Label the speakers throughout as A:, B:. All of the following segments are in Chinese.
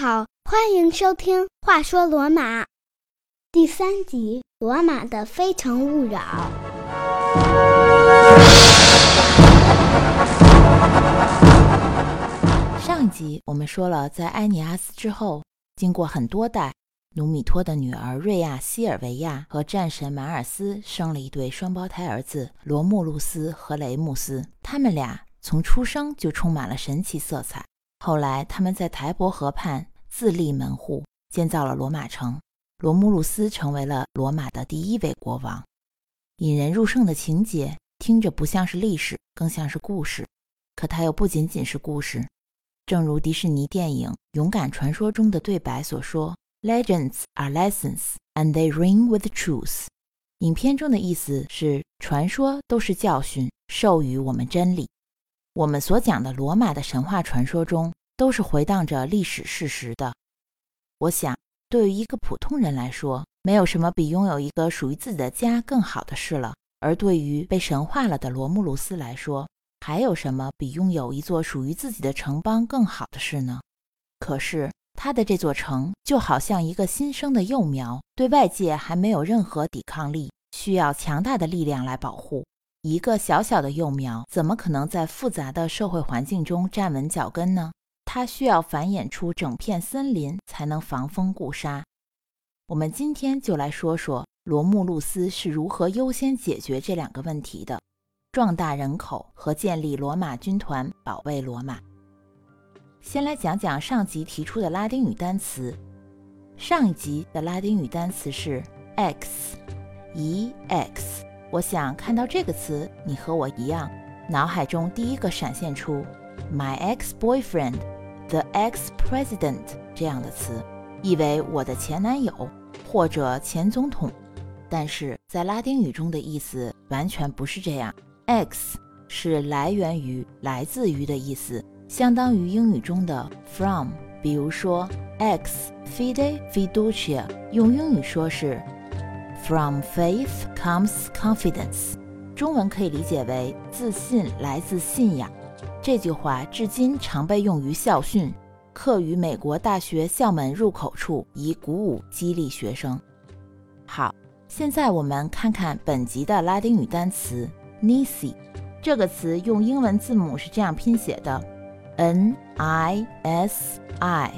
A: 好，欢迎收听《话说罗马》第三集《罗马的非诚勿扰》。
B: 上一集我们说了，在埃尼阿斯之后，经过很多代，努米托的女儿瑞亚西尔维亚和战神马尔斯生了一对双胞胎儿子罗慕路斯和雷穆斯。他们俩从出生就充满了神奇色彩。后来，他们在台伯河畔自立门户，建造了罗马城。罗慕路斯成为了罗马的第一位国王。引人入胜的情节听着不像是历史，更像是故事。可它又不仅仅是故事。正如迪士尼电影《勇敢传说》中的对白所说：“Legends are lessons, and they ring with truth。”影片中的意思是，传说都是教训，授予我们真理。我们所讲的罗马的神话传说中，都是回荡着历史事实的。我想，对于一个普通人来说，没有什么比拥有一个属于自己的家更好的事了；而对于被神化了的罗慕路斯来说，还有什么比拥有一座属于自己的城邦更好的事呢？可是，他的这座城就好像一个新生的幼苗，对外界还没有任何抵抗力，需要强大的力量来保护。一个小小的幼苗怎么可能在复杂的社会环境中站稳脚跟呢？它需要繁衍出整片森林才能防风固沙。我们今天就来说说罗慕路斯是如何优先解决这两个问题的：壮大人口和建立罗马军团保卫罗马。先来讲讲上集提出的拉丁语单词。上一集的拉丁语单词是 x，e x。我想看到这个词，你和我一样，脑海中第一个闪现出 “my ex-boyfriend”、“the ex-president” 这样的词，意为我的前男友或者前总统。但是在拉丁语中的意思完全不是这样。，“ex” 是来源于、来自于的意思，相当于英语中的 from。比如说 ex fide fiducia，用英语说是。From faith comes confidence，中文可以理解为自信来自信仰。这句话至今常被用于校训，刻于美国大学校门入口处，以鼓舞激励学生。好，现在我们看看本集的拉丁语单词 Nisi。这个词用英文字母是这样拼写的：N I S I。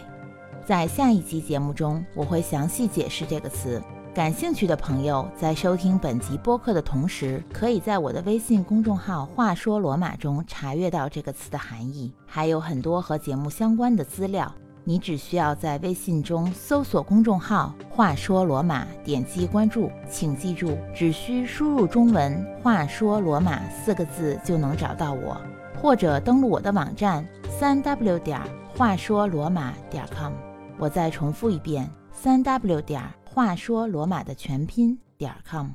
B: 在下一集节目中，我会详细解释这个词。感兴趣的朋友在收听本集播客的同时，可以在我的微信公众号“话说罗马”中查阅到这个词的含义，还有很多和节目相关的资料。你只需要在微信中搜索公众号“话说罗马”，点击关注。请记住，只需输入中文“话说罗马”四个字就能找到我，或者登录我的网站三 w 点话说罗马点 com。我再重复一遍：三 w 点。话说罗马的全拼点 com。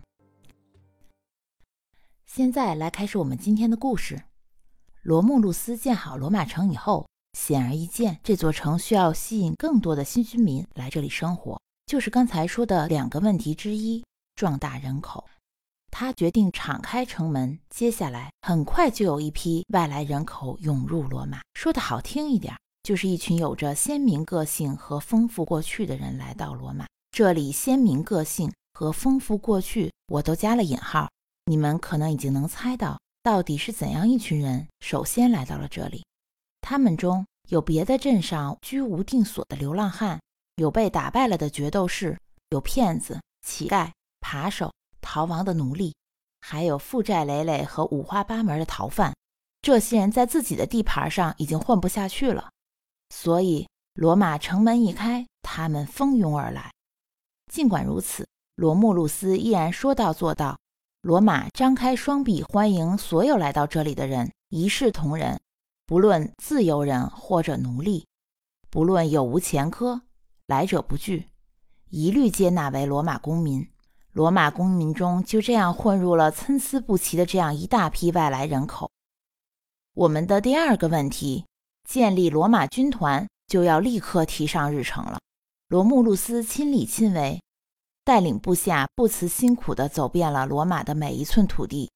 B: 现在来开始我们今天的故事。罗慕路斯建好罗马城以后，显而易见，这座城需要吸引更多的新居民来这里生活，就是刚才说的两个问题之一：壮大人口。他决定敞开城门，接下来很快就有一批外来人口涌入罗马。说的好听一点，就是一群有着鲜明个性和丰富过去的人来到罗马。这里鲜明个性和丰富过去，我都加了引号。你们可能已经能猜到，到底是怎样一群人首先来到了这里。他们中有别的镇上居无定所的流浪汉，有被打败了的决斗士，有骗子、乞丐、扒手、逃亡的奴隶，还有负债累累和五花八门的逃犯。这些人在自己的地盘上已经混不下去了，所以罗马城门一开，他们蜂拥而来。尽管如此，罗慕路斯依然说到做到。罗马张开双臂欢迎所有来到这里的人，一视同仁，不论自由人或者奴隶，不论有无前科，来者不拒，一律接纳为罗马公民。罗马公民中就这样混入了参差不齐的这样一大批外来人口。我们的第二个问题，建立罗马军团，就要立刻提上日程了。罗慕路斯亲力亲为。带领部下不辞辛苦地走遍了罗马的每一寸土地，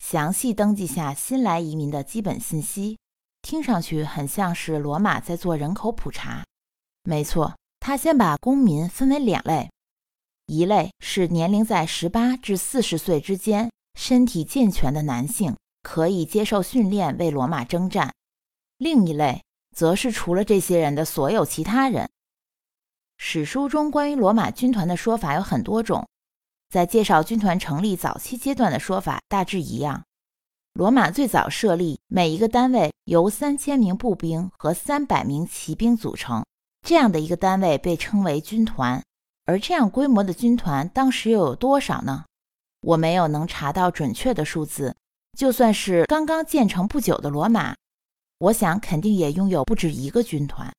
B: 详细登记下新来移民的基本信息。听上去很像是罗马在做人口普查。没错，他先把公民分为两类，一类是年龄在十八至四十岁之间、身体健全的男性，可以接受训练为罗马征战；另一类则是除了这些人的所有其他人。史书中关于罗马军团的说法有很多种，在介绍军团成立早期阶段的说法大致一样。罗马最早设立，每一个单位由三千名步兵和三百名骑兵组成，这样的一个单位被称为军团。而这样规模的军团，当时又有多少呢？我没有能查到准确的数字。就算是刚刚建成不久的罗马，我想肯定也拥有不止一个军团。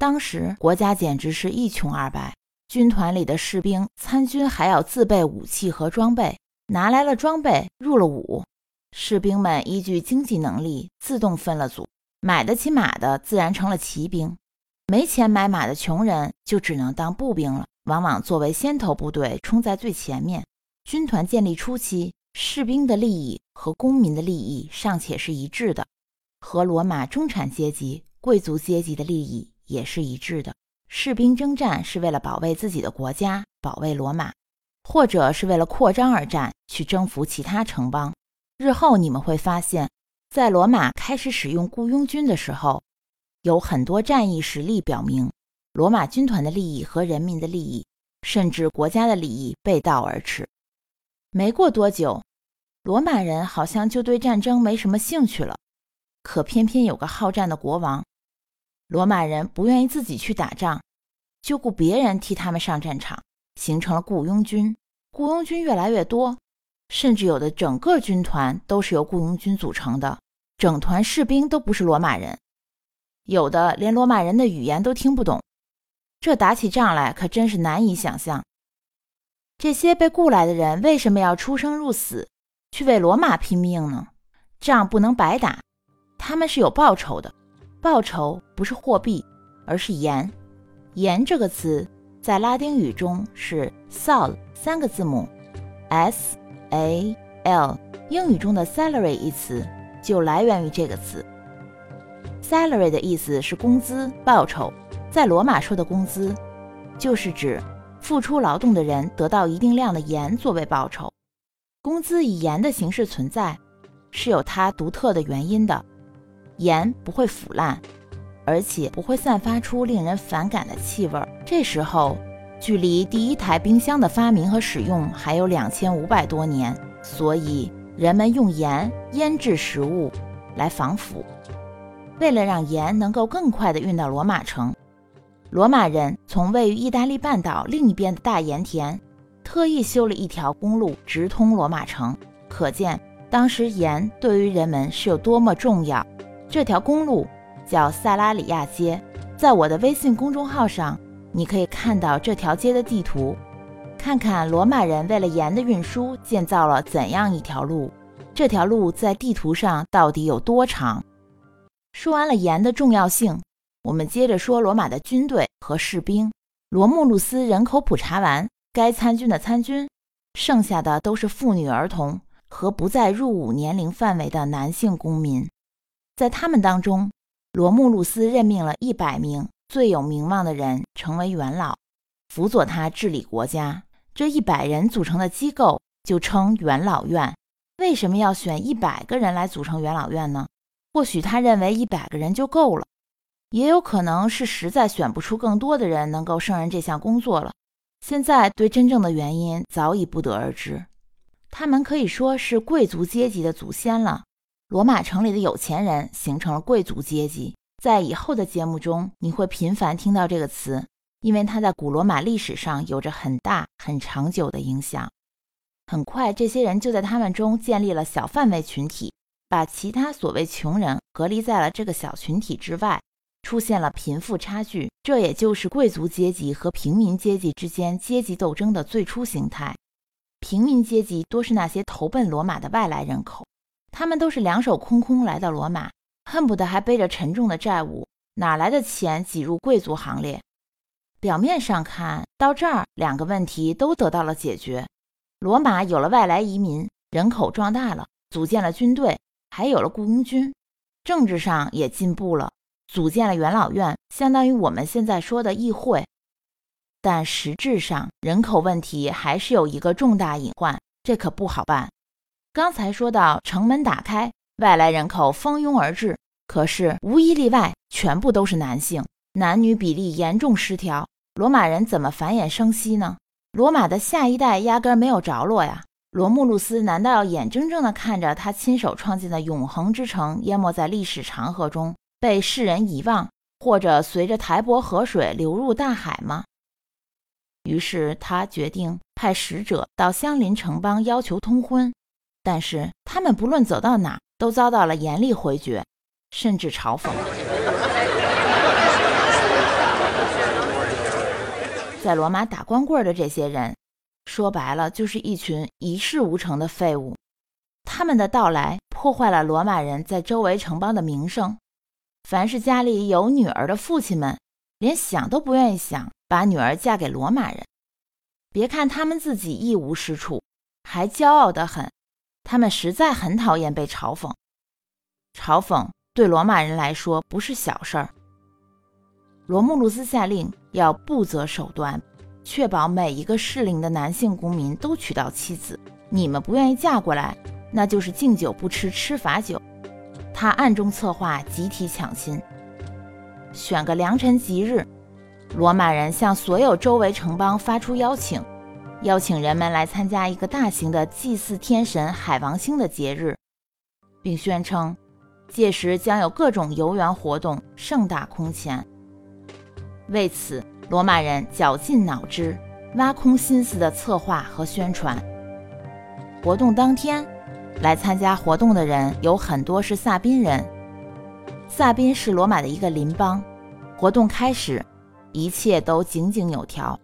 B: 当时国家简直是一穷二白，军团里的士兵参军还要自备武器和装备，拿来了装备入了伍。士兵们依据经济能力自动分了组，买得起马的自然成了骑兵，没钱买马的穷人就只能当步兵了，往往作为先头部队冲在最前面。军团建立初期，士兵的利益和公民的利益尚且是一致的，和罗马中产阶级、贵族阶级的利益也是一致的。士兵征战是为了保卫自己的国家，保卫罗马，或者是为了扩张而战，去征服其他城邦。日后你们会发现，在罗马开始使用雇佣军的时候，有很多战役实例表明，罗马军团的利益和人民的利益，甚至国家的利益背道而驰。没过多久，罗马人好像就对战争没什么兴趣了。可偏偏有个好战的国王，罗马人不愿意自己去打仗，就雇别人替他们上战场，形成了雇佣军。雇佣军越来越多。甚至有的整个军团都是由雇佣军组成的，整团士兵都不是罗马人，有的连罗马人的语言都听不懂。这打起仗来可真是难以想象。这些被雇来的人为什么要出生入死去为罗马拼命呢？仗不能白打，他们是有报酬的。报酬不是货币，而是盐。盐这个词在拉丁语中是 “sal” 三个字母，s。a l 英语中的 salary 一词就来源于这个词。salary 的意思是工资、报酬。在罗马说的工资，就是指付出劳动的人得到一定量的盐作为报酬。工资以盐的形式存在，是有它独特的原因的。盐不会腐烂，而且不会散发出令人反感的气味。这时候。距离第一台冰箱的发明和使用还有两千五百多年，所以人们用盐腌制食物来防腐。为了让盐能够更快地运到罗马城，罗马人从位于意大利半岛另一边的大盐田特意修了一条公路直通罗马城，可见当时盐对于人们是有多么重要。这条公路叫萨拉里亚街，在我的微信公众号上。你可以看到这条街的地图，看看罗马人为了盐的运输建造了怎样一条路。这条路在地图上到底有多长？说完了盐的重要性，我们接着说罗马的军队和士兵。罗慕路斯人口普查完，该参军的参军，剩下的都是妇女、儿童和不在入伍年龄范围的男性公民。在他们当中，罗慕路斯任命了一百名。最有名望的人成为元老，辅佐他治理国家。这一百人组成的机构就称元老院。为什么要选一百个人来组成元老院呢？或许他认为一百个人就够了，也有可能是实在选不出更多的人能够胜任这项工作了。现在对真正的原因早已不得而知。他们可以说是贵族阶级的祖先了。罗马城里的有钱人形成了贵族阶级。在以后的节目中，你会频繁听到这个词，因为它在古罗马历史上有着很大、很长久的影响。很快，这些人就在他们中建立了小范围群体，把其他所谓穷人隔离在了这个小群体之外，出现了贫富差距。这也就是贵族阶级和平民阶级之间阶级斗争的最初形态。平民阶级多是那些投奔罗马的外来人口，他们都是两手空空来到罗马。恨不得还背着沉重的债务，哪来的钱挤入贵族行列？表面上看到这儿，两个问题都得到了解决：罗马有了外来移民，人口壮大了，组建了军队，还有了雇佣军，政治上也进步了，组建了元老院，相当于我们现在说的议会。但实质上，人口问题还是有一个重大隐患，这可不好办。刚才说到城门打开，外来人口蜂拥而至，可是无一例外，全部都是男性，男女比例严重失调。罗马人怎么繁衍生息呢？罗马的下一代压根没有着落呀！罗慕路斯难道要眼睁睁地看着他亲手创建的永恒之城淹没在历史长河中，被世人遗忘，或者随着台伯河水流入大海吗？于是他决定派使者到相邻城邦要求通婚，但是他们不论走到哪都遭到了严厉回绝，甚至嘲讽。在罗马打光棍的这些人，说白了就是一群一事无成的废物。他们的到来破坏了罗马人在周围城邦的名声。凡是家里有女儿的父亲们，连想都不愿意想。把女儿嫁给罗马人，别看他们自己一无是处，还骄傲得很。他们实在很讨厌被嘲讽，嘲讽对罗马人来说不是小事儿。罗慕路斯下令要不择手段，确保每一个适龄的男性公民都娶到妻子。你们不愿意嫁过来，那就是敬酒不吃吃罚酒。他暗中策划集体抢亲，选个良辰吉日。罗马人向所有周围城邦发出邀请，邀请人们来参加一个大型的祭祀天神海王星的节日，并宣称届时将有各种游园活动，盛大空前。为此，罗马人绞尽脑汁、挖空心思的策划和宣传。活动当天，来参加活动的人有很多是萨宾人。萨宾是罗马的一个邻邦。活动开始。一切都井井有条，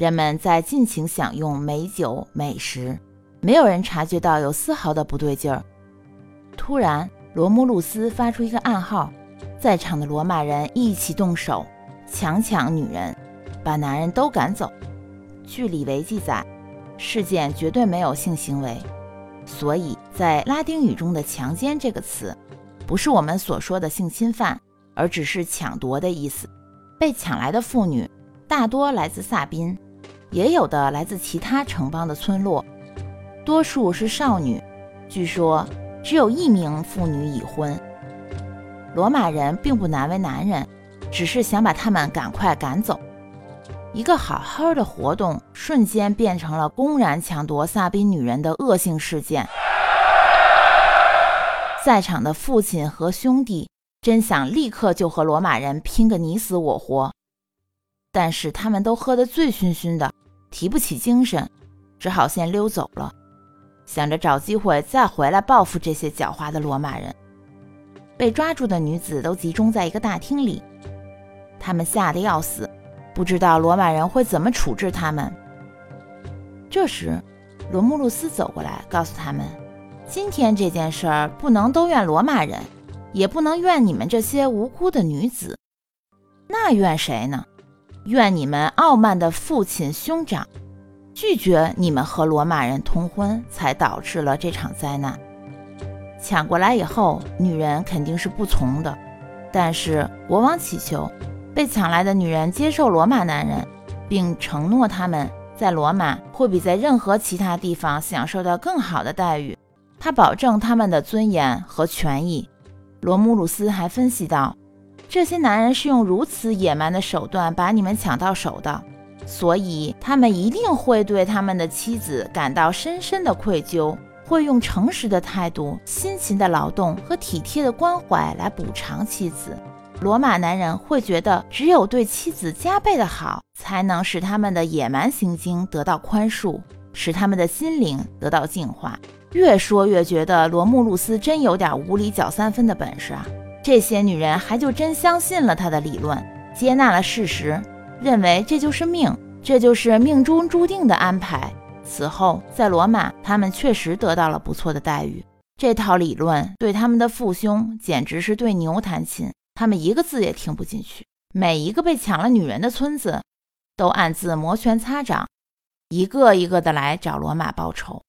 B: 人们在尽情享用美酒美食，没有人察觉到有丝毫的不对劲儿。突然，罗慕路斯发出一个暗号，在场的罗马人一起动手，强抢女人，把男人都赶走。据李维记载，事件绝对没有性行为，所以在拉丁语中的“强奸”这个词，不是我们所说的性侵犯，而只是抢夺的意思。被抢来的妇女大多来自萨宾，也有的来自其他城邦的村落，多数是少女。据说只有一名妇女已婚。罗马人并不难为男人，只是想把他们赶快赶走。一个好好的活动，瞬间变成了公然抢夺萨宾女人的恶性事件。在场的父亲和兄弟。真想立刻就和罗马人拼个你死我活，但是他们都喝得醉醺醺的，提不起精神，只好先溜走了，想着找机会再回来报复这些狡猾的罗马人。被抓住的女子都集中在一个大厅里，他们吓得要死，不知道罗马人会怎么处置他们。这时，罗慕路斯走过来，告诉他们：“今天这件事儿不能都怨罗马人。”也不能怨你们这些无辜的女子，那怨谁呢？怨你们傲慢的父亲兄长，拒绝你们和罗马人通婚，才导致了这场灾难。抢过来以后，女人肯定是不从的，但是国王祈求被抢来的女人接受罗马男人，并承诺他们在罗马会比在任何其他地方享受到更好的待遇。他保证他们的尊严和权益。罗姆鲁斯还分析道：“这些男人是用如此野蛮的手段把你们抢到手的，所以他们一定会对他们的妻子感到深深的愧疚，会用诚实的态度、辛勤的劳动和体贴的关怀来补偿妻子。罗马男人会觉得，只有对妻子加倍的好，才能使他们的野蛮行径得到宽恕，使他们的心灵得到净化。”越说越觉得罗慕路斯真有点无理搅三分的本事啊！这些女人还就真相信了他的理论，接纳了事实，认为这就是命，这就是命中注定的安排。此后在罗马，他们确实得到了不错的待遇。这套理论对他们的父兄简直是对牛弹琴，他们一个字也听不进去。每一个被抢了女人的村子，都暗自摩拳擦掌，一个一个的来找罗马报仇。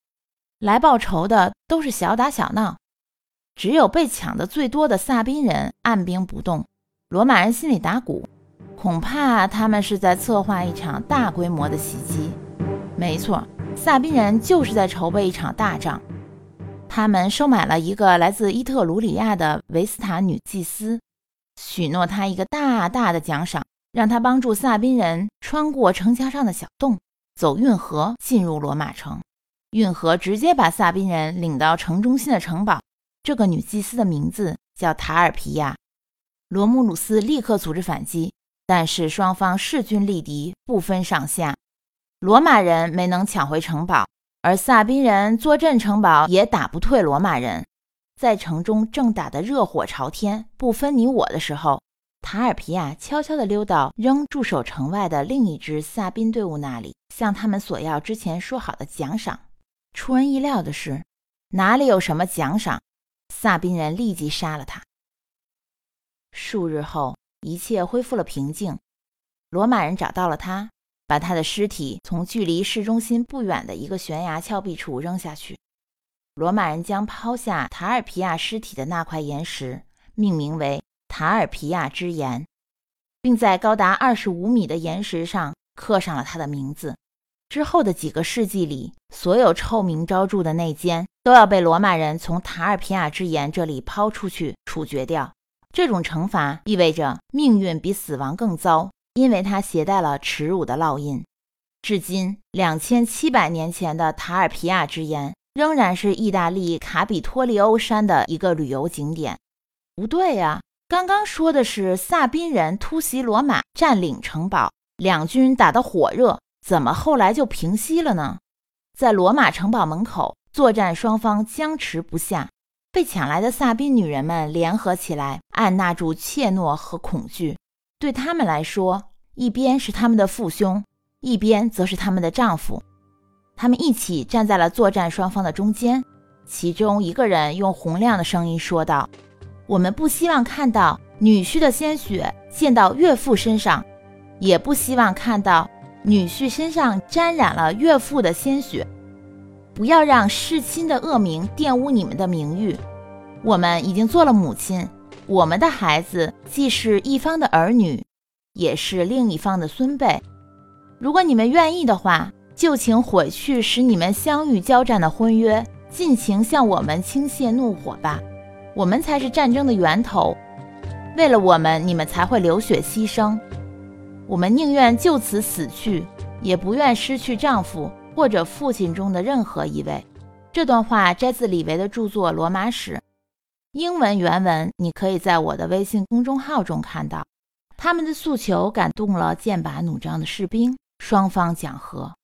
B: 来报仇的都是小打小闹，只有被抢的最多的萨宾人按兵不动。罗马人心里打鼓，恐怕他们是在策划一场大规模的袭击。没错，萨宾人就是在筹备一场大仗。他们收买了一个来自伊特鲁里亚的维斯塔女祭司，许诺她一个大大的奖赏，让她帮助萨宾人穿过城墙上的小洞，走运河进入罗马城。运河直接把萨宾人领到城中心的城堡。这个女祭司的名字叫塔尔皮亚。罗姆鲁斯立刻组织反击，但是双方势均力敌，不分上下。罗马人没能抢回城堡。而萨宾人坐镇城堡，也打不退罗马人。在城中正打得热火朝天、不分你我的时候，塔尔皮亚悄悄地溜到仍驻守城外的另一支萨宾队伍那里，向他们索要之前说好的奖赏。出人意料的是，哪里有什么奖赏？萨宾人立即杀了他。数日后，一切恢复了平静。罗马人找到了他。把他的尸体从距离市中心不远的一个悬崖峭壁处扔下去。罗马人将抛下塔尔皮亚尸体的那块岩石命名为塔尔皮亚之岩，并在高达二十五米的岩石上刻上了他的名字。之后的几个世纪里，所有臭名昭著的内奸都要被罗马人从塔尔皮亚之岩这里抛出去处决掉。这种惩罚意味着命运比死亡更糟。因为它携带了耻辱的烙印，至今两千七百年前的塔尔皮亚之岩仍然是意大利卡比托利欧山的一个旅游景点。不对呀，刚刚说的是萨宾人突袭罗马，占领城堡，两军打得火热，怎么后来就平息了呢？在罗马城堡门口，作战双方僵持不下，被抢来的萨宾女人们联合起来，按捺住怯懦和恐惧。对他们来说，一边是他们的父兄，一边则是他们的丈夫。他们一起站在了作战双方的中间。其中一个人用洪亮的声音说道：“我们不希望看到女婿的鲜血溅到岳父身上，也不希望看到女婿身上沾染了岳父的鲜血。不要让弑亲的恶名玷污你们的名誉。我们已经做了母亲。”我们的孩子既是一方的儿女，也是另一方的孙辈。如果你们愿意的话，就请毁去使你们相遇交战的婚约，尽情向我们倾泻怒火吧。我们才是战争的源头，为了我们，你们才会流血牺牲。我们宁愿就此死去，也不愿失去丈夫或者父亲中的任何一位。这段话摘自李维的著作《罗马史》。英文原文你可以在我的微信公众号中看到。他们的诉求感动了剑拔弩张的士兵，双方讲和。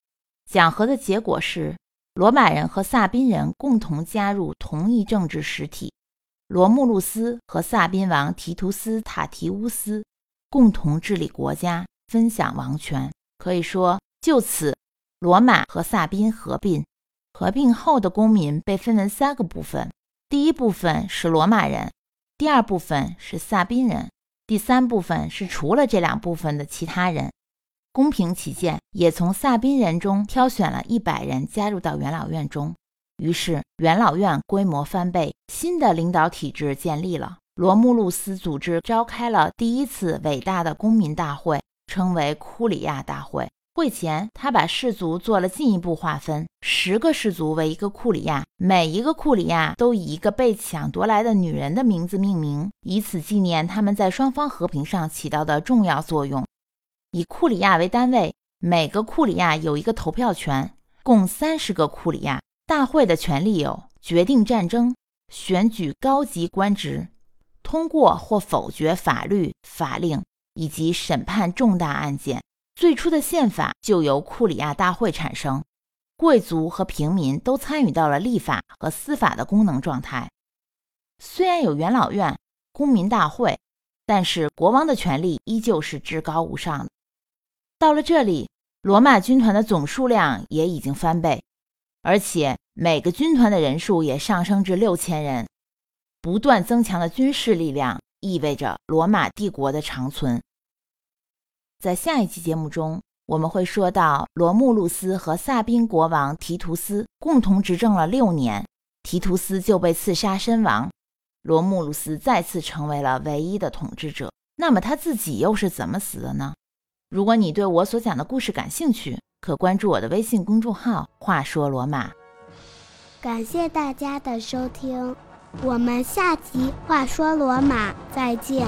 B: 讲和的结果是，罗马人和萨宾人共同加入同一政治实体，罗慕路斯和萨宾王提图斯塔提乌斯共同治理国家，分享王权。可以说，就此，罗马和萨宾合并。合并后的公民被分为三个部分。第一部分是罗马人，第二部分是萨宾人，第三部分是除了这两部分的其他人。公平起见，也从萨宾人中挑选了一百人加入到元老院中。于是元老院规模翻倍，新的领导体制建立了。罗慕路斯组织召开了第一次伟大的公民大会，称为库里亚大会。会前，他把氏族做了进一步划分，十个氏族为一个库里亚，每一个库里亚都以一个被抢夺来的女人的名字命名，以此纪念他们在双方和平上起到的重要作用。以库里亚为单位，每个库里亚有一个投票权，共三十个库里亚。大会的权利有决定战争、选举高级官职、通过或否决法律法令以及审判重大案件。最初的宪法就由库里亚大会产生，贵族和平民都参与到了立法和司法的功能状态。虽然有元老院、公民大会，但是国王的权力依旧是至高无上的。到了这里，罗马军团的总数量也已经翻倍，而且每个军团的人数也上升至六千人。不断增强的军事力量意味着罗马帝国的长存。在下一期节目中，我们会说到罗慕路斯和萨宾国王提图斯共同执政了六年，提图斯就被刺杀身亡，罗慕路斯再次成为了唯一的统治者。那么他自己又是怎么死的呢？如果你对我所讲的故事感兴趣，可关注我的微信公众号“话说罗马”。
A: 感谢大家的收听，我们下集《话说罗马》再见。